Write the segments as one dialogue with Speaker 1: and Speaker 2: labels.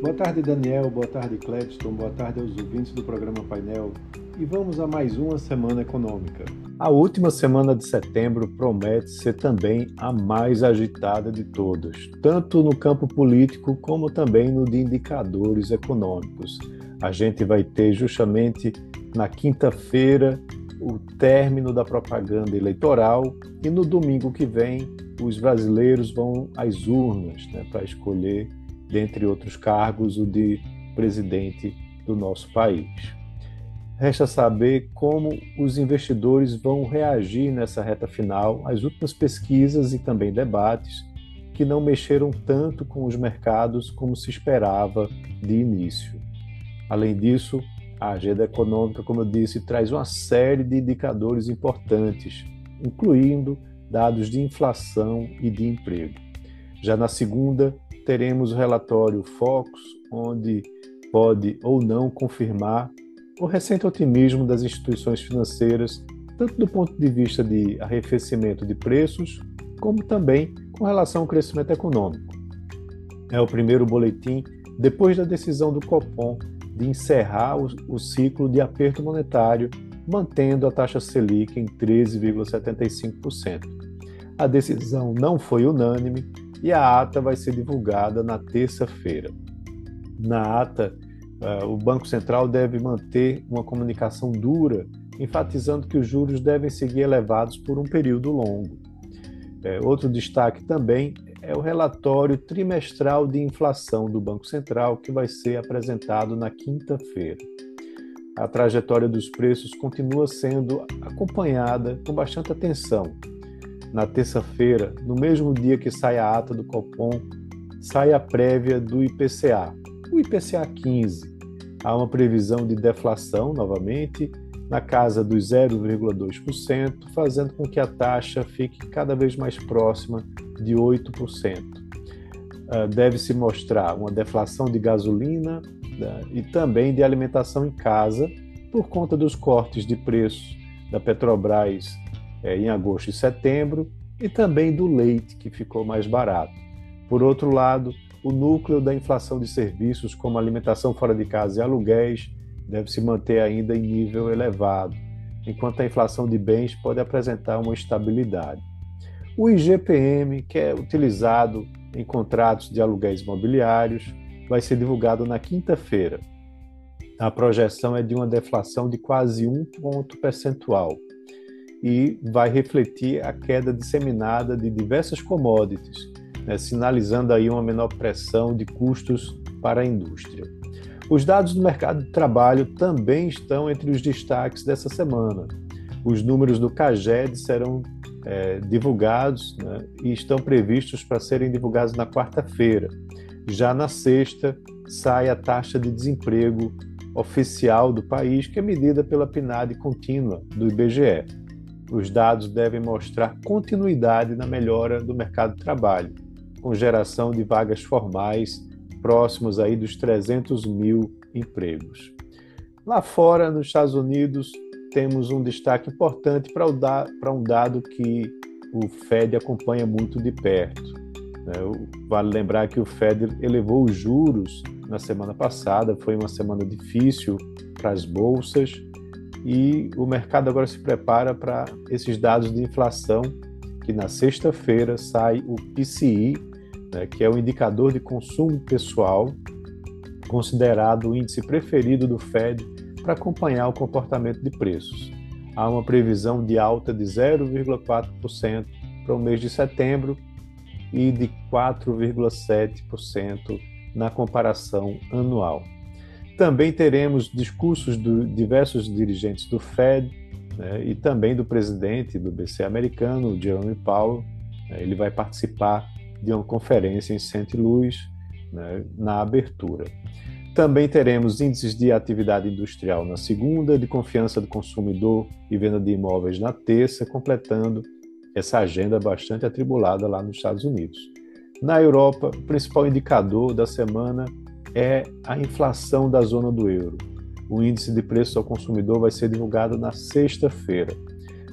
Speaker 1: Boa tarde, Daniel. Boa tarde, Cledston. Boa tarde aos ouvintes do programa Painel. E vamos a mais uma semana econômica. A última semana de setembro promete ser também a mais agitada de todas, tanto no campo político como também no de indicadores econômicos. A gente vai ter justamente na quinta-feira o término da propaganda eleitoral e no domingo que vem os brasileiros vão às urnas né, para escolher dentre outros cargos, o de presidente do nosso país. Resta saber como os investidores vão reagir nessa reta final às últimas pesquisas e também debates que não mexeram tanto com os mercados como se esperava de início. Além disso, a agenda econômica, como eu disse, traz uma série de indicadores importantes, incluindo dados de inflação e de emprego. Já na segunda, teremos o relatório Focus, onde pode ou não confirmar o recente otimismo das instituições financeiras, tanto do ponto de vista de arrefecimento de preços, como também com relação ao crescimento econômico. É o primeiro boletim depois da decisão do Copom de encerrar o, ciclo de aperto monetário, mantendo a taxa Selic em 13,75%. A decisão não foi unânime e a ata vai ser divulgada na terça-feira. Na ata, uh, o Banco Central deve manter uma comunicação dura, enfatizando que os juros devem seguir elevados por um período longo. É, outro destaque também é o relatório trimestral de inflação do Banco Central, que vai ser apresentado na quinta-feira. A trajetória dos preços continua sendo acompanhada com bastante atenção, na terça-feira, no mesmo dia que sai a ata do Copom, sai a prévia do IPCA, o IPCA 15. Há uma previsão de deflação, novamente, na casa dos 0,2%, fazendo com que a taxa fique cada vez mais próxima de 8%. Ah, deve-se mostrar uma deflação de gasolina né, e também de alimentação em casa, por conta dos cortes de preços da Petrobras é, em agosto e setembro, e também do leite, que ficou mais barato. Por outro lado, o núcleo da inflação de serviços, como alimentação fora de casa e aluguéis, deve se manter ainda em nível elevado, enquanto a inflação de bens pode apresentar uma estabilidade. O IGPM, que é utilizado em contratos de aluguéis imobiliários, vai ser divulgado na quinta-feira. A projeção é de uma deflação de quase um ponto percentual, e vai refletir a queda disseminada de diversas commodities, né, sinalizando aí uma menor pressão de custos para a indústria. Os dados do mercado de trabalho também estão entre os destaques dessa semana. Os números do CAGED serão é, divulgados né, e estão previstos para serem divulgados na quarta-feira. Já na sexta, sai a taxa de desemprego oficial do país, que é medida pela PNAD contínua do IBGE. Os dados devem mostrar continuidade na melhora do mercado de trabalho, com geração de vagas formais próximos aí dos 300 mil empregos. Lá fora, nos Estados Unidos, temos um destaque importante para um dado que o Fed acompanha muito de perto. Né? Vale lembrar que o Fed elevou os juros na semana passada, foi uma semana difícil para as bolsas, e o mercado agora se prepara para esses dados de inflação, que na sexta-feira sai o PCI, né, que é o indicador de consumo pessoal, considerado o índice preferido do Fed para acompanhar o comportamento de preços. Há uma previsão de alta de 0,4% para o mês de setembro e de 4,7% na comparação anual. Também teremos discursos de diversos dirigentes do Fed né, e também do presidente do BC americano, Jerome Powell. Né, ele vai participar de uma conferência em St. Louis né, na abertura. Também teremos índices de atividade industrial na segunda, de confiança do consumidor e venda de imóveis na terça, completando essa agenda bastante atribulada lá nos Estados Unidos. Na Europa, o principal indicador da semana é a inflação da zona do euro. O índice de preços ao consumidor vai ser divulgado na sexta-feira.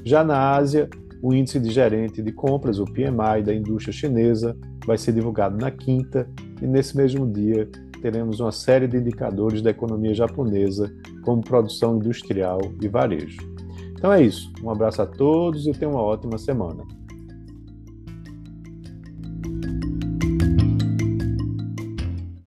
Speaker 1: Já na Ásia, o índice de gerente de compras, o PMI da indústria chinesa, vai ser divulgado na quinta e nesse mesmo dia teremos uma série de indicadores da economia japonesa, como produção industrial e varejo. Então é isso. Um abraço a todos e tenham uma ótima semana.